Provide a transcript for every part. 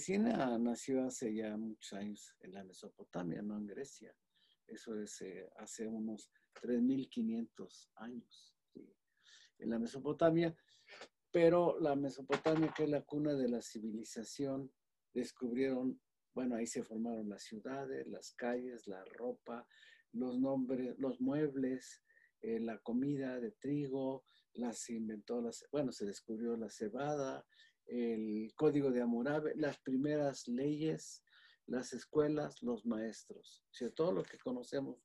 Medicina nació hace ya muchos años en la Mesopotamia, no en Grecia. Eso es eh, hace unos 3.500 años en la Mesopotamia. Pero la Mesopotamia, que es la cuna de la civilización, descubrieron, bueno, ahí se formaron las ciudades, las calles, la ropa, los nombres, los muebles, eh, la comida de trigo, las inventó, las, bueno, se descubrió la cebada, el código de Hammurabi, las primeras leyes, las escuelas, los maestros. O sea, todo lo que conocemos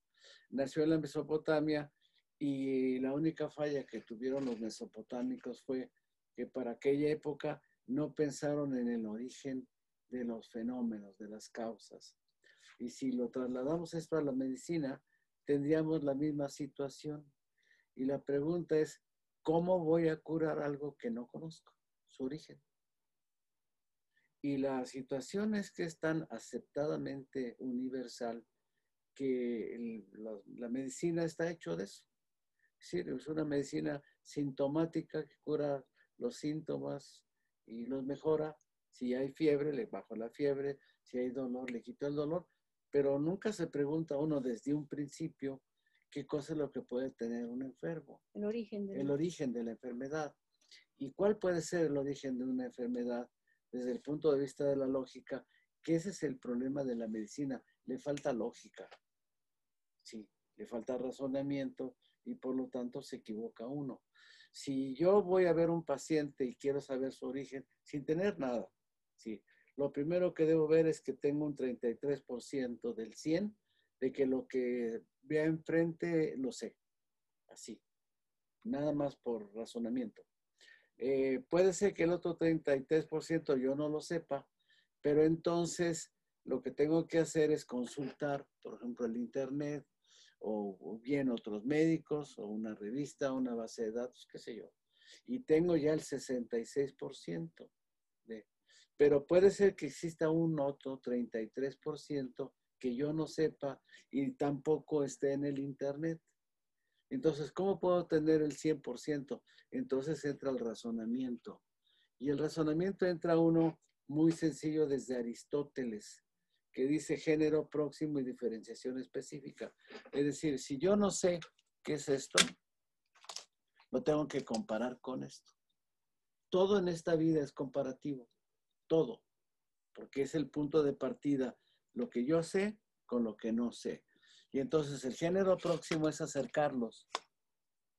nació en la Mesopotamia y la única falla que tuvieron los mesopotámicos fue que para aquella época no pensaron en el origen de los fenómenos, de las causas. Y si lo trasladamos esto a la medicina, tendríamos la misma situación. Y la pregunta es, ¿cómo voy a curar algo que no conozco? Su origen. Y la situación es que es tan aceptadamente universal que la, medicina está hecho de eso. Es decir, es una medicina sintomática que cura los síntomas y los mejora. Si hay fiebre, le bajo la fiebre. Si hay dolor, le quito el dolor. Pero nunca se pregunta uno desde un principio qué cosa es lo que puede tener un enfermo. El origen de, el origen de la enfermedad. ¿Y cuál puede ser el origen de una enfermedad? Desde el punto de vista de la lógica, que ese es el problema de la medicina, le falta lógica. Sí, le falta razonamiento y por lo tanto se equivoca uno. Si yo voy a ver un paciente y quiero saber su origen sin tener nada, sí, lo primero que debo ver es que tengo un 33% del 100 de que lo que vea enfrente lo sé. Así. Nada más por razonamiento. Eh, puede ser que el otro 33% yo no lo sepa, pero entonces lo que tengo que hacer es consultar, por ejemplo, el Internet o, bien otros médicos o una revista, una base de datos, qué sé yo. Y tengo ya el 66%. De, pero puede ser que exista un otro 33% que yo no sepa y tampoco esté en el Internet. Entonces, ¿cómo puedo tener el 100%? Entonces entra el razonamiento. Y el razonamiento entra uno muy sencillo desde Aristóteles, que dice género próximo y diferenciación específica. Es decir, si yo no sé qué es esto, lo tengo que comparar con esto. Todo en esta vida es comparativo, todo, porque es el punto de partida, lo que yo sé con lo que no sé. Y entonces el género próximo es acercarlos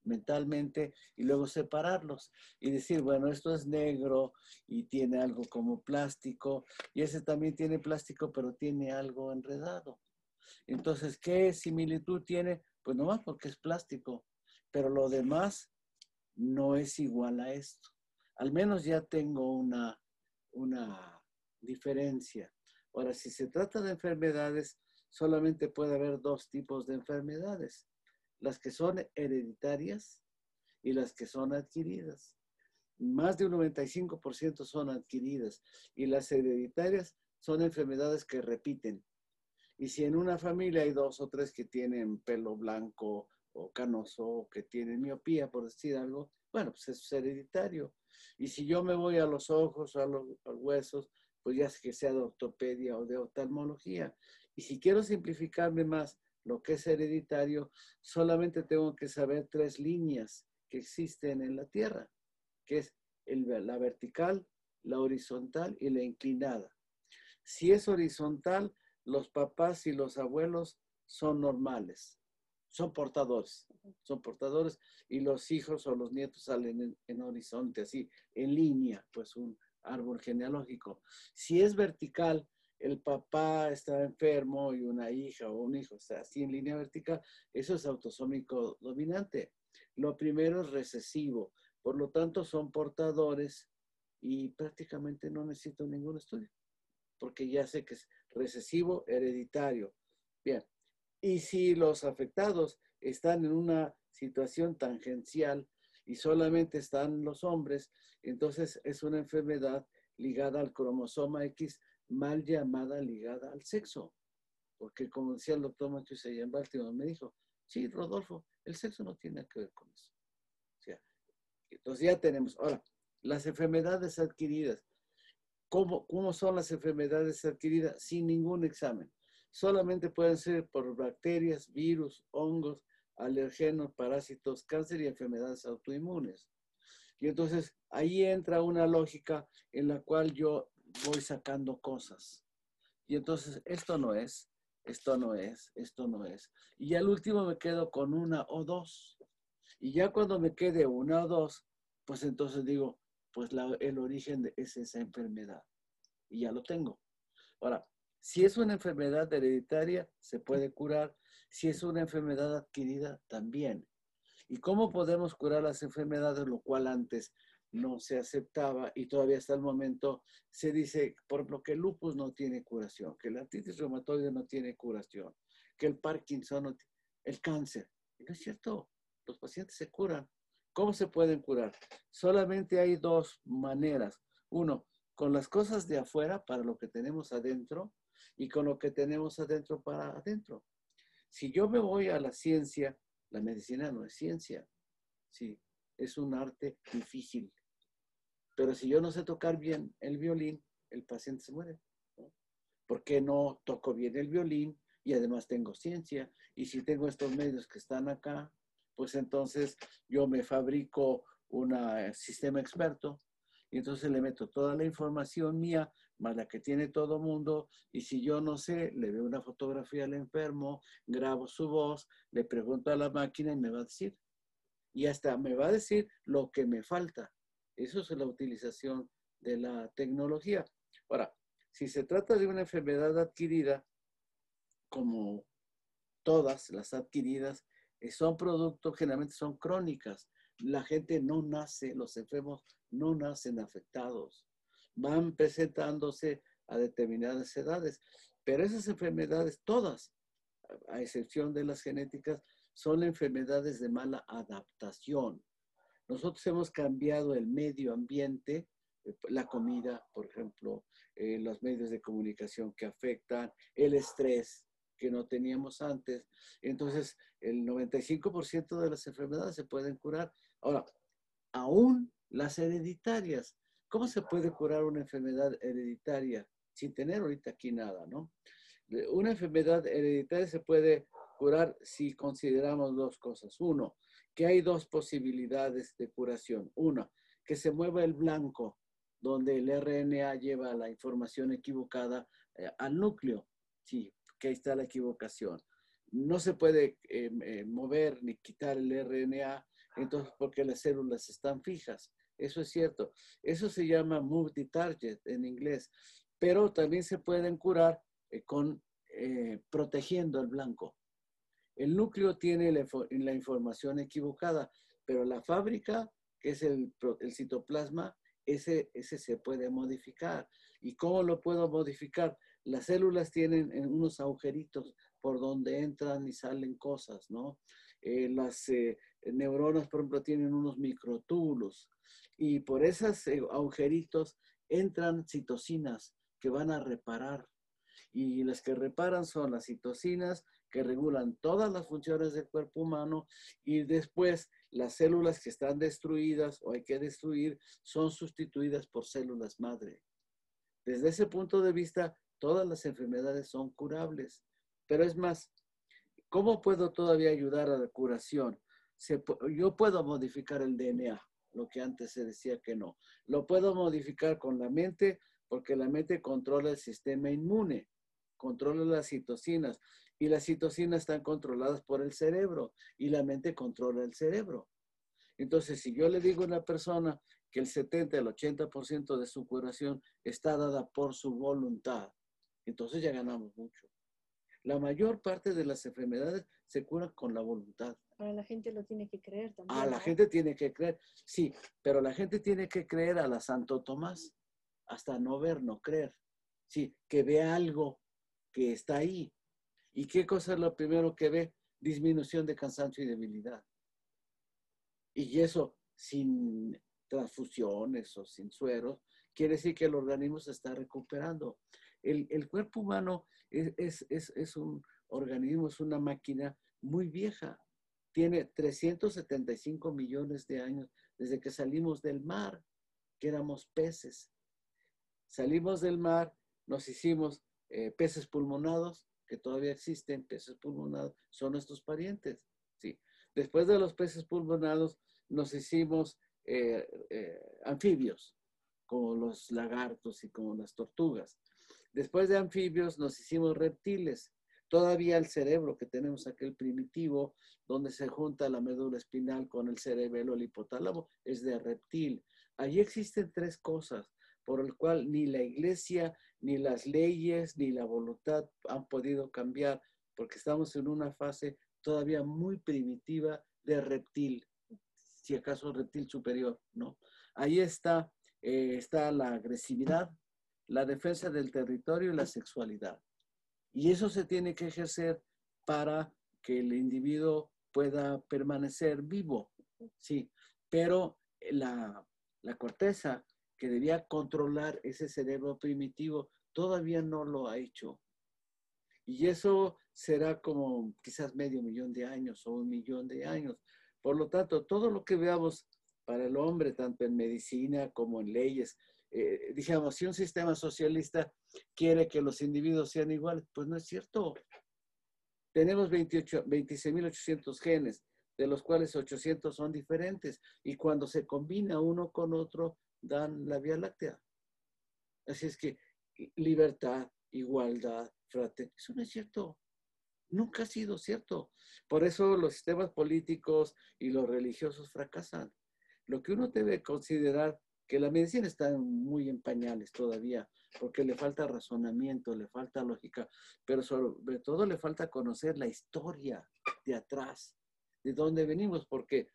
mentalmente y luego separarlos y decir, bueno, esto es negro y tiene algo como plástico y ese también tiene plástico pero tiene algo enredado. Entonces, ¿qué similitud tiene? Pues nomás porque es plástico, pero lo demás no es igual a esto. Al menos ya tengo una, una diferencia. Ahora, si se trata de enfermedades, solamente puede haber dos tipos de enfermedades, las que son hereditarias y las que son adquiridas. Más de un 95% son adquiridas y las hereditarias son enfermedades que repiten. Y si en una familia hay dos o tres que tienen pelo blanco o canoso que tienen miopía, por decir algo, bueno, pues es hereditario. Y si yo me voy a los ojos a los, huesos, pues ya que sea de ortopedia o de oftalmología. Y si quiero simplificarme más lo que es hereditario, solamente tengo que saber tres líneas que existen en la Tierra, que es la vertical, la horizontal y la inclinada. Si es horizontal, los papás y los abuelos son normales, son portadores, son portadores y los hijos o los nietos salen en, en horizonte, así, en línea, pues un árbol genealógico. Si es vertical, el papá está enfermo y una hija o un hijo está así en línea vertical, eso es autosómico dominante. Lo primero es recesivo, por lo tanto son portadores y prácticamente no necesito ningún estudio, porque ya sé que es recesivo hereditario. Bien, y si los afectados están en una situación tangencial y solamente están los hombres, entonces es una enfermedad ligada al cromosoma X mal llamada ligada al sexo. Porque como decía el doctor allá en Baltimore, me dijo, sí, Rodolfo, el sexo no tiene que ver con eso. Entonces ya tenemos, ahora, las enfermedades adquiridas. ¿Cómo, ¿Cómo son las enfermedades adquiridas? Sin ningún examen. Solamente pueden ser por bacterias, virus, hongos, alergenos, parásitos, cáncer y enfermedades autoinmunes. Y entonces ahí entra una lógica en la cual yo voy sacando cosas. Y entonces esto no es, esto no es, esto no es. Y al último me quedo con una o dos. Y ya cuando me quede una o dos, pues entonces digo, pues el origen es esa enfermedad. Y ya lo tengo. Ahora, si es una enfermedad hereditaria, se puede curar. Si es una enfermedad adquirida, también. ¿Y cómo podemos curar las enfermedades, lo cual antes no se aceptaba y todavía hasta el momento se dice, por ejemplo, que el lupus no tiene curación, que la artritis reumatoide no tiene curación, que el Parkinson el cáncer. no es cierto, los pacientes se curan. ¿Cómo se pueden curar? Solamente hay dos maneras. Uno, con las cosas de afuera para lo que tenemos adentro y con lo que tenemos adentro para adentro. Si yo me voy a la ciencia, la medicina no es ciencia, sí, es un arte difícil. Pero si yo no sé tocar bien el violín, el paciente se muere. ¿no? Porque no toco bien el violín y además tengo ciencia. Y si tengo estos medios que están acá, pues entonces yo me fabrico un sistema experto y entonces le meto toda la información mía, más la que tiene todo mundo, y si yo no sé, le veo una fotografía al enfermo, grabo su voz, le pregunto a la máquina y me va a decir. Y hasta me va a decir lo que me falta. Eso es la utilización de la tecnología. Ahora, si se trata de una enfermedad adquirida, como todas las adquiridas, eh, son productos, generalmente son crónicas. La gente no nace, los enfermos no nacen afectados, van presentándose a determinadas edades, pero esas enfermedades, todas, a excepción de las genéticas, son enfermedades de mala adaptación. Nosotros hemos cambiado el medio ambiente, eh, la comida, por ejemplo, eh, los medios de comunicación que afectan, el estrés que no teníamos antes. Entonces, el 95% de las enfermedades se pueden curar. Ahora, aún las hereditarias. ¿Cómo se puede curar una enfermedad hereditaria sin tener ahorita aquí nada, no? Una enfermedad hereditaria se puede curar si consideramos dos cosas. Uno, que hay dos posibilidades de curación. Una, que se mueva el blanco, donde el RNA lleva la información equivocada eh, al núcleo. Sí, que ahí está la equivocación. No se puede eh, eh, mover ni quitar el RNA, entonces porque las células están fijas. Eso es cierto. Eso se llama multi-target en inglés, pero también se pueden curar con protegiendo el blanco. El núcleo tiene la, información equivocada, pero la fábrica, que es el, citoplasma, ese, ese se puede modificar. ¿Y cómo lo puedo modificar? Las células tienen unos agujeritos por donde entran y salen cosas, ¿no? Eh, las eh, neuronas, por ejemplo, tienen unos microtúbulos y por esos eh, agujeritos entran citocinas que van a reparar. Y las que reparan son las citocinas que regulan todas las funciones del cuerpo humano y después las células que están destruidas o hay que destruir son sustituidas por células madre. Desde ese punto de vista, todas las enfermedades son curables. Pero es más, ¿cómo puedo todavía ayudar a la curación? yo puedo modificar el DNA, lo que antes se decía que no. Lo puedo modificar con la mente porque la mente controla el sistema inmune, controla las citocinas y las citocinas están controladas por el cerebro y la mente controla el cerebro. Entonces, si yo le digo a una persona que el 70, el 80% de su curación está dada por su voluntad, entonces ya ganamos mucho. La mayor parte de las enfermedades se curan con la voluntad. Ahora la gente lo tiene que creer también. Ah, la gente tiene que creer, sí, pero la gente tiene que creer a la Santo Tomás, hasta no ver, no creer. Sí, que vea algo que está ahí, ¿Y qué cosa es lo primero que ve? Disminución de cansancio y debilidad. Y eso sin transfusiones o sin sueros, quiere decir que el organismo se está recuperando. El, cuerpo humano es, es, un organismo, es una máquina muy vieja. Tiene 375 millones de años desde que salimos del mar, que éramos peces. Salimos del mar, nos hicimos eh, peces pulmonados, que todavía existen, peces pulmonados, son nuestros parientes. ¿sí? Después de los peces pulmonados, nos hicimos eh, eh, anfibios, como los lagartos y como las tortugas. Después de anfibios, nos hicimos reptiles. Todavía el cerebro que tenemos aquel primitivo, donde se junta la médula espinal con el cerebelo, el hipotálamo, es de reptil. Allí existen tres cosas por el cual ni la iglesia, ni las leyes, ni la voluntad han podido cambiar, porque estamos en una fase todavía muy primitiva de reptil, si acaso reptil superior, ¿no? Ahí está, eh, está la agresividad, la defensa del territorio y la sexualidad. Y eso se tiene que ejercer para que el individuo pueda permanecer vivo, sí, pero la, la corteza que debía controlar ese cerebro primitivo, todavía no lo ha hecho. Y eso será como quizás medio millón de años o un millón de años. Por lo tanto, todo lo que veamos para el hombre, tanto en medicina como en leyes, eh, si un sistema socialista quiere que los individuos sean iguales, pues no es cierto. Tenemos 26.800 genes, de los cuales 800 son diferentes, y cuando se combina uno con otro, dan la Vía Láctea. Así es que libertad, igualdad, fraternidad, eso no es cierto. Nunca ha sido cierto. Por eso los sistemas políticos y los religiosos fracasan. Lo que uno debe considerar que la medicina está muy en pañales todavía, porque le falta razonamiento, le falta lógica, pero sobre todo le falta conocer la historia de atrás, de dónde venimos, porque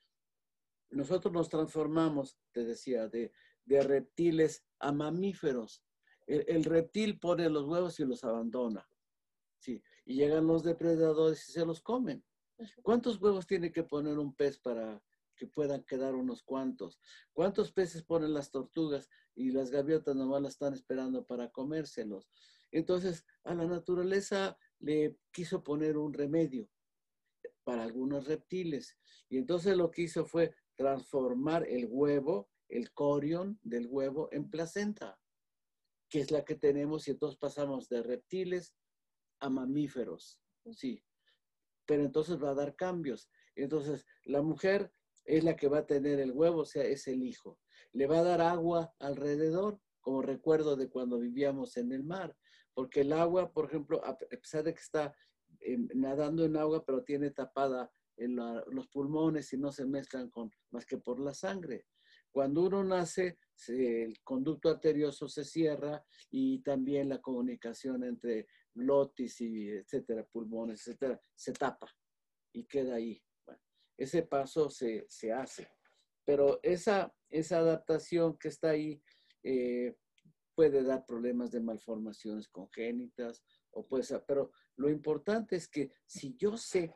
nosotros nos transformamos, te decía, de, de reptiles a mamíferos. El, reptil pone los huevos y los abandona. Sí, y llegan los depredadores y se los comen. ¿Cuántos huevos tiene que poner un pez para que puedan quedar unos cuantos? ¿Cuántos peces ponen las tortugas y las gaviotas nomás las están esperando para comérselos? Entonces, a la naturaleza le quiso poner un remedio para algunos reptiles. Y entonces lo que hizo fue transformar el huevo el corion del huevo en placenta, que es la que tenemos y entonces pasamos de reptiles a mamíferos, sí. Pero entonces va a dar cambios. Entonces, la mujer es la que va a tener el huevo, o sea, es el hijo. Le va a dar agua alrededor, como recuerdo de cuando vivíamos en el mar, porque el agua, por ejemplo, a pesar de que está nadando en agua, pero tiene tapada los pulmones y no se mezclan con más que por la sangre. Cuando uno nace, el conducto arterioso se cierra y también la comunicación entre glotis y etcétera, pulmones, etcétera, se tapa y queda ahí. Ese paso se, hace. Pero esa, esa adaptación que está ahí eh, puede dar problemas de malformaciones congénitas o puede ser, pero lo importante es que si yo sé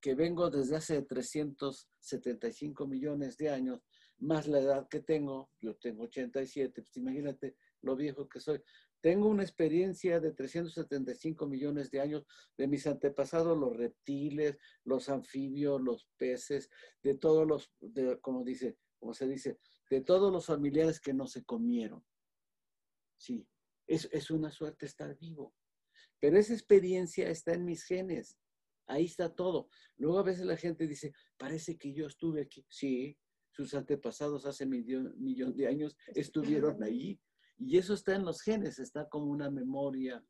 que vengo desde hace 375 millones de años más la edad que tengo, yo tengo 87, pues imagínate lo viejo que soy. Tengo una experiencia de 375 millones de años de mis antepasados, los reptiles, los anfibios, los peces, de todos los, como dice, como se dice, de todos los familiares que no se comieron. Sí, es, es una suerte estar vivo. Pero esa experiencia está en mis genes. Ahí está todo. Luego a veces la gente dice, parece que yo estuve aquí. Sí, sus antepasados hace millón, millón de años estuvieron ahí. Y eso está en los genes, está como una memoria.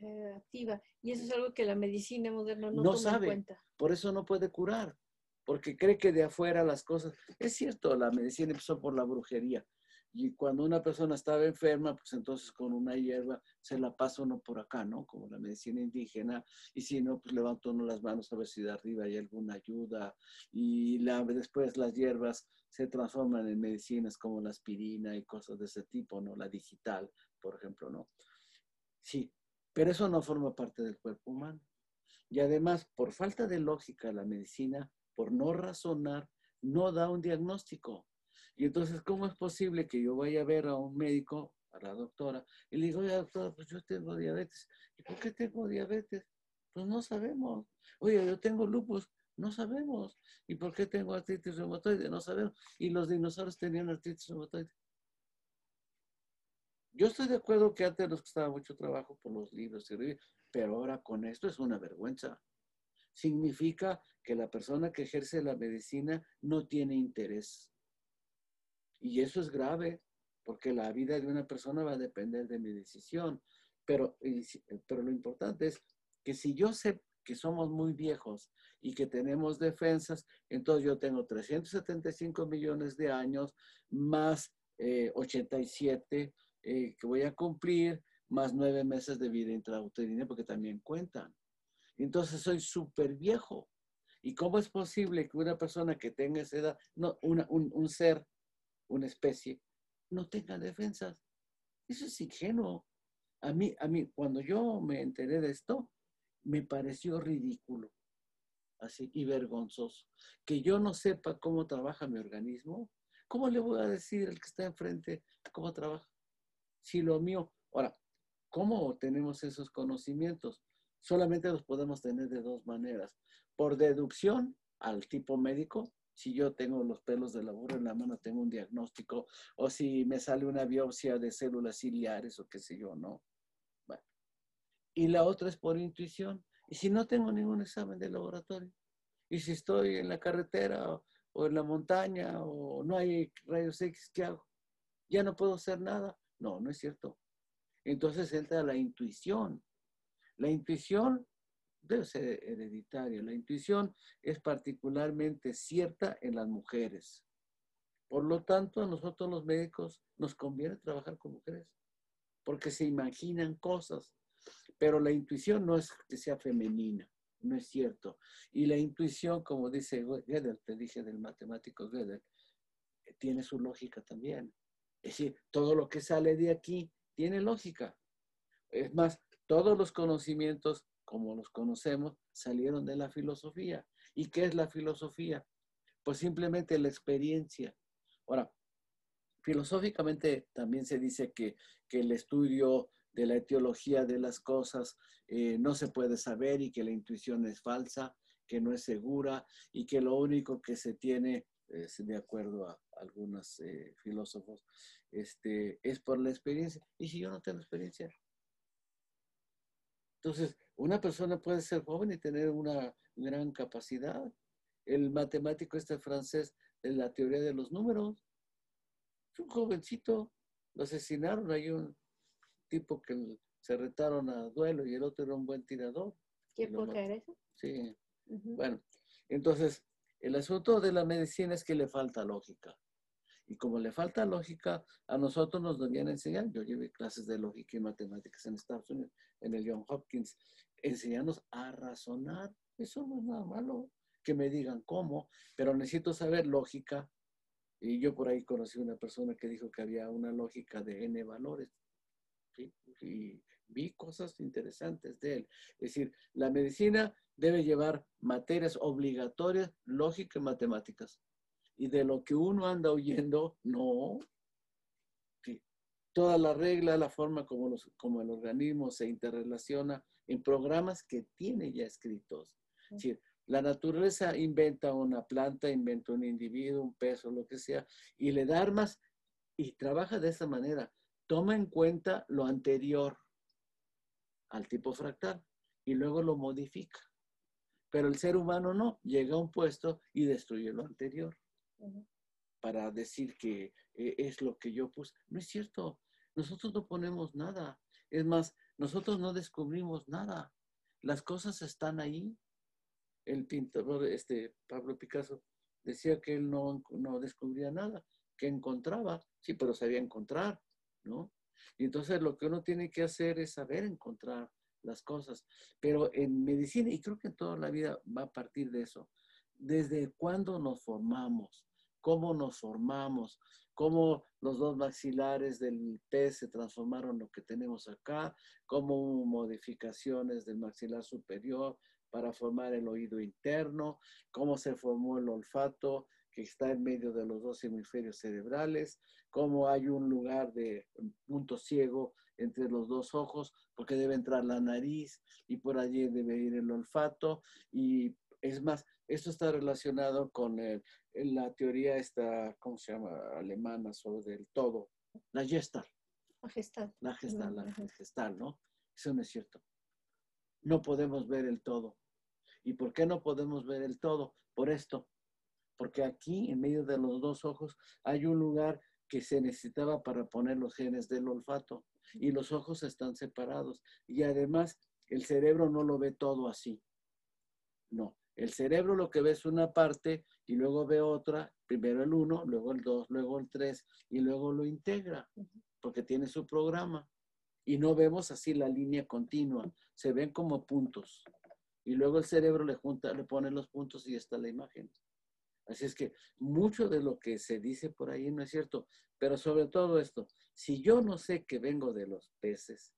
Eh, activa. Y eso es algo que la medicina moderna no, no toma sabe, en cuenta. Por eso no puede curar, porque cree que de afuera las cosas... Es cierto, la medicina empezó por la brujería, y cuando una persona estaba enferma, pues entonces con una hierba se la pasa uno por acá, ¿no? Como la medicina indígena. Y si no, pues levanta uno las manos a ver si de arriba hay alguna ayuda. Y la, después las hierbas se transforman en medicinas como la aspirina y cosas de ese tipo, ¿no? La digital, por ejemplo, ¿no? Sí, pero eso no forma parte del cuerpo humano. Y además, por falta de lógica, la medicina, por no razonar, no da un diagnóstico. Y entonces, ¿cómo es posible que yo vaya a ver a un médico, a la doctora, y le digo, oye, doctora, pues yo tengo diabetes. ¿Y por qué tengo diabetes? Pues no sabemos. Oye, yo tengo lupus. No sabemos. ¿Y por qué tengo artritis reumatoide? No sabemos. Y los dinosaurios tenían artritis reumatoide. Yo estoy de acuerdo que antes nos costaba mucho trabajo por los libros, pero ahora con esto es una vergüenza. Significa que la persona que ejerce la medicina no tiene interés. Y eso es grave, porque la vida de una persona va a depender de mi decisión. Pero, pero lo importante es que si yo sé que somos muy viejos y que tenemos defensas, entonces yo tengo 375 millones de años más 87 eh, eh, que voy a cumplir, más nueve meses de vida intrauterina, porque también cuentan. Entonces soy súper viejo. ¿Y cómo es posible que una persona que tenga esa edad, no, un, un ser, una especie, no tenga defensas? Eso es ingenuo. A mí, a mí, cuando yo me enteré de esto, me pareció ridículo, así, y vergonzoso. Que yo no sepa cómo trabaja mi organismo, ¿cómo le voy a decir al que está enfrente cómo trabaja? Si lo mío, ahora, ¿cómo tenemos esos conocimientos? Solamente los podemos tener de dos maneras. Por deducción al tipo médico, si yo tengo los pelos de la burra en la mano, tengo un diagnóstico, o si me sale una biopsia de células ciliares o qué sé yo, ¿no? Bueno. Y la otra es por intuición. Y si no tengo ningún examen de laboratorio, y si estoy en la carretera o, o en la montaña o no hay rayos X, ¿qué hago? Ya no puedo hacer nada. No, no es cierto. Entonces entra la intuición. La intuición debe ser hereditaria. La intuición es particularmente cierta en las mujeres. Por lo tanto, a nosotros los médicos nos conviene trabajar con mujeres, porque se imaginan cosas, pero la intuición no es que sea femenina, no es cierto. Y la intuición, como dice Gödel, te dije del matemático Gödel, tiene su lógica también. Es decir, todo lo que sale de aquí tiene lógica. Es más, todos los conocimientos, como los conocemos, salieron de la filosofía. ¿Y qué es la filosofía? Pues simplemente la experiencia. Ahora, filosóficamente también se dice que, el estudio de la etiología de las cosas eh, no se puede saber y que la intuición es falsa, que no es segura y que lo único que se tiene de acuerdo a algunos eh, filósofos, este, es por la experiencia. ¿Y si yo no tengo experiencia? Entonces, una persona puede ser joven y tener una gran capacidad. El matemático este francés de la teoría de los números, es un jovencito, lo asesinaron, hay un tipo que se retaron a duelo y el otro era un buen tirador. ¿Qué época era eso? Sí. Bueno, entonces, el asunto de la medicina es que le falta lógica. Y como le falta lógica, a nosotros nos debían enseñar. Yo llevé clases de lógica y matemáticas en Estados Unidos, en el John Hopkins. Enseñarnos a razonar. Eso no es nada malo. Que me digan cómo, pero necesito saber lógica. Y yo por ahí conocí una persona que dijo que había una lógica de n valores. Y vi cosas interesantes de él. Es decir, la medicina debe llevar materias obligatorias, lógica y matemáticas. Y de lo que uno anda oyendo, no. Toda la regla, la forma como, los, como el organismo se interrelaciona en programas que tiene ya escritos. Es decir, la naturaleza inventa una planta, inventa un individuo, un peso, lo que sea, y le da armas y trabaja de esa manera. Toma en cuenta lo anterior al tipo fractal y luego lo modifica. Pero el ser humano no, llega a un puesto y destruye lo anterior. Para decir que eh, es lo que yo puse. No es cierto. Nosotros no ponemos nada. Es más, nosotros no descubrimos nada. Las cosas están ahí. El pintor, este Pablo Picasso, decía que él no, no descubría nada, que encontraba, sí, pero sabía encontrar, ¿no? Y entonces lo que uno tiene que hacer es saber encontrar las cosas. Pero en medicina, y creo que en toda la vida va a partir de eso, desde cuándo nos formamos, cómo nos formamos, cómo los dos maxilares del pez se transformaron en lo que tenemos acá, cómo hubo modificaciones del maxilar superior para formar el oído interno, cómo se formó el olfato que está en medio de los dos hemisferios cerebrales, cómo hay un lugar de punto ciego entre los dos ojos, porque debe entrar la nariz y por allí debe ir el olfato. Y es más, esto está relacionado con la teoría esta, ¿cómo se llama? Alemana sobre el todo, la Gestalt. gestal. La gestal, la gestal, ¿no? Eso no es cierto. No podemos ver el todo. ¿Y por qué no podemos ver el todo? Por esto. Porque aquí, en medio de los dos ojos, hay un lugar que se necesitaba para poner los genes del olfato. Y los ojos están separados. Y además, el cerebro no lo ve todo así. No. El cerebro lo que ve es una parte y luego ve otra, primero el uno, luego el dos, luego el tres, y luego lo integra, porque tiene su programa. Y no vemos así la línea continua, se ven como puntos. Y luego el cerebro le junta, le pone los puntos y está la imagen. Así es que mucho de lo que se dice por ahí no es cierto, pero sobre todo esto, si yo no sé que vengo de los peces,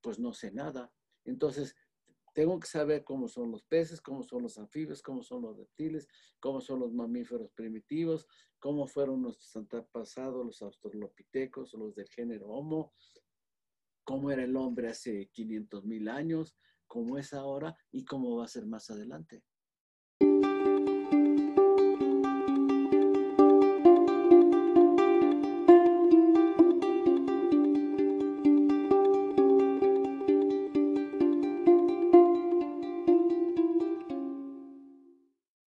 pues no sé nada. Entonces, tengo que saber cómo son los peces, cómo son los anfibios, cómo son los reptiles, cómo son los mamíferos primitivos, cómo fueron nuestros antepasados, los australopitecos, los del género Homo, cómo era el hombre hace 500 mil años, cómo es ahora y cómo va a ser más adelante.